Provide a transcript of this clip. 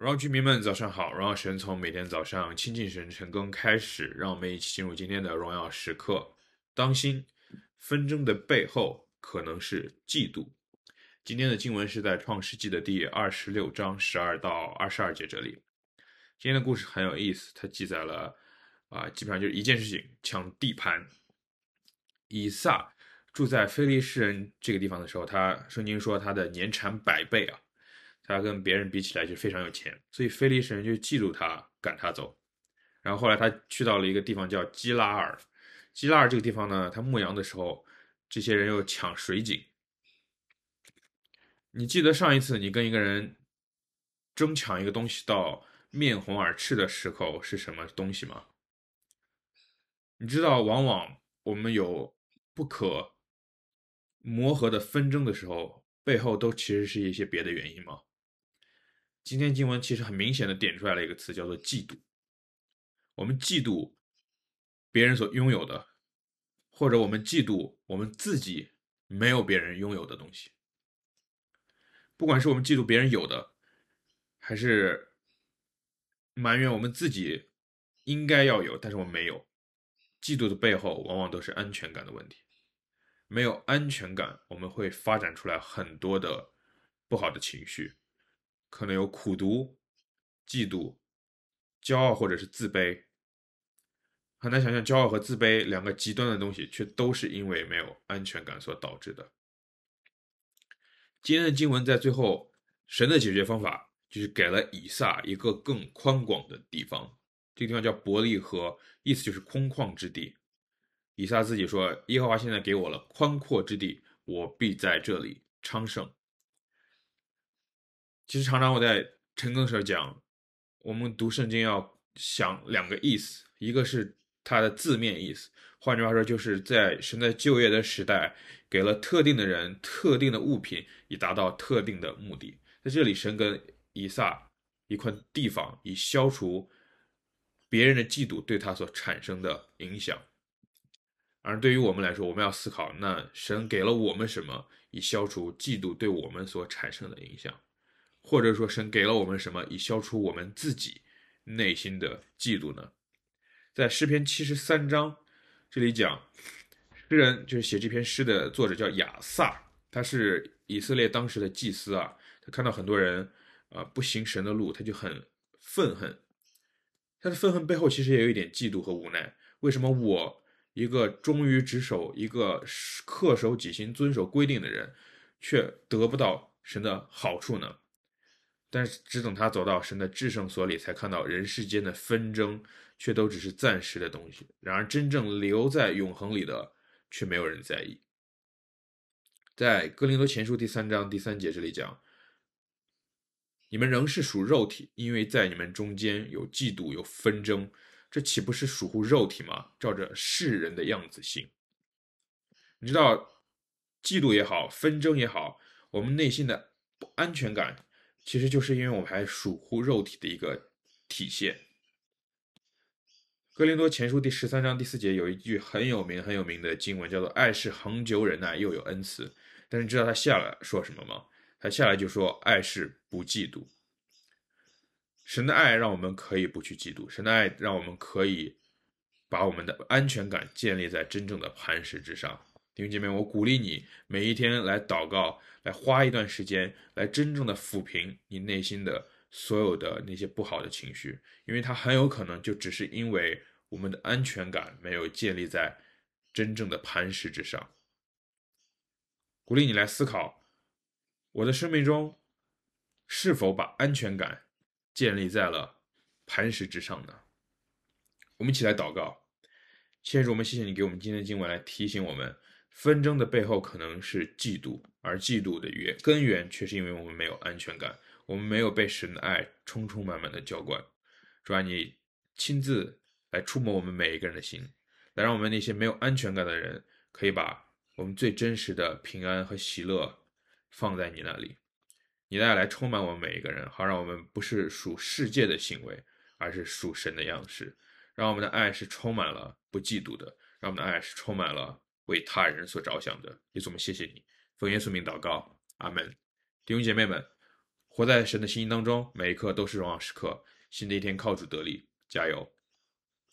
荣耀居民们，早上好！荣耀神从每天早上亲近神、晨更开始，让我们一起进入今天的荣耀时刻。当心，纷争的背后可能是嫉妒。今天的经文是在创世纪的第二十六章十二到二十二节这里。今天的故事很有意思，它记载了啊，基本上就是一件事情：抢地盘。以撒住在非利士人这个地方的时候，他圣经说他的年产百倍啊。他跟别人比起来就非常有钱，所以菲利士人就嫉妒他，赶他走。然后后来他去到了一个地方叫基拉尔，基拉尔这个地方呢，他牧羊的时候，这些人又抢水井。你记得上一次你跟一个人争抢一个东西到面红耳赤的时候是什么东西吗？你知道，往往我们有不可磨合的纷争的时候，背后都其实是一些别的原因吗？今天经文其实很明显的点出来了一个词，叫做嫉妒。我们嫉妒别人所拥有的，或者我们嫉妒我们自己没有别人拥有的东西。不管是我们嫉妒别人有的，还是埋怨我们自己应该要有，但是我们没有。嫉妒的背后往往都是安全感的问题。没有安全感，我们会发展出来很多的不好的情绪。可能有苦读、嫉妒、骄傲，或者是自卑。很难想象，骄傲和自卑两个极端的东西，却都是因为没有安全感所导致的。今天的经文在最后，神的解决方法就是给了以撒一个更宽广的地方，这个地方叫伯利河，意思就是空旷之地。以撒自己说：“耶和华现在给我了宽阔之地，我必在这里昌盛。”其实常常我在晨更时候讲，我们读圣经要想两个意思，一个是它的字面意思，换句话说，就是在神在旧约的时代，给了特定的人特定的物品，以达到特定的目的。在这里，神跟以撒一块地方，以消除别人的嫉妒对他所产生的影响。而对于我们来说，我们要思考，那神给了我们什么，以消除嫉妒对我们所产生的影响。或者说，神给了我们什么，以消除我们自己内心的嫉妒呢？在诗篇七十三章这里讲，诗人就是写这篇诗的作者叫亚萨，他是以色列当时的祭司啊。他看到很多人啊不行神的路，他就很愤恨。他的愤恨背后其实也有一点嫉妒和无奈。为什么我一个忠于职守、一个恪守己心、遵守规定的人，却得不到神的好处呢？但是，只等他走到神的至圣所里，才看到人世间的纷争，却都只是暂时的东西。然而，真正留在永恒里的，却没有人在意。在哥林多前书第三章第三节这里讲：“你们仍是属肉体，因为在你们中间有嫉妒，有纷争，这岂不是属乎肉体吗？照着世人的样子行。”你知道，嫉妒也好，纷争也好，我们内心的不安全感。其实就是因为我们还属乎肉体的一个体现。哥林多前书第十三章第四节有一句很有名很有名的经文，叫做“爱是恒久忍耐，又有恩慈”。但是你知道他下来说什么吗？他下来就说：“爱是不嫉妒。”神的爱让我们可以不去嫉妒，神的爱让我们可以把我们的安全感建立在真正的磐石之上。弟兄姐妹，我鼓励你每一天来祷告，来花一段时间，来真正的抚平你内心的所有的那些不好的情绪，因为它很有可能就只是因为我们的安全感没有建立在真正的磐石之上。鼓励你来思考，我的生命中是否把安全感建立在了磐石之上呢？我们一起来祷告，先主，我们谢谢你给我们今天的经文来提醒我们。纷争的背后可能是嫉妒，而嫉妒的源根源却是因为我们没有安全感，我们没有被神的爱充充满满的浇灌。主啊，你亲自来触摸我们每一个人的心，来让我们那些没有安全感的人，可以把我们最真实的平安和喜乐放在你那里。你的爱来充满我们每一个人，好让我们不是属世界的行为，而是属神的样式。让我们的爱是充满了不嫉妒的，让我们的爱是充满了。为他人所着想的，耶稣，我们谢谢你，奉耶稣名祷告，阿门。弟兄姐妹们，活在神的心意当中，每一刻都是荣耀时刻。新的一天靠主得力，加油！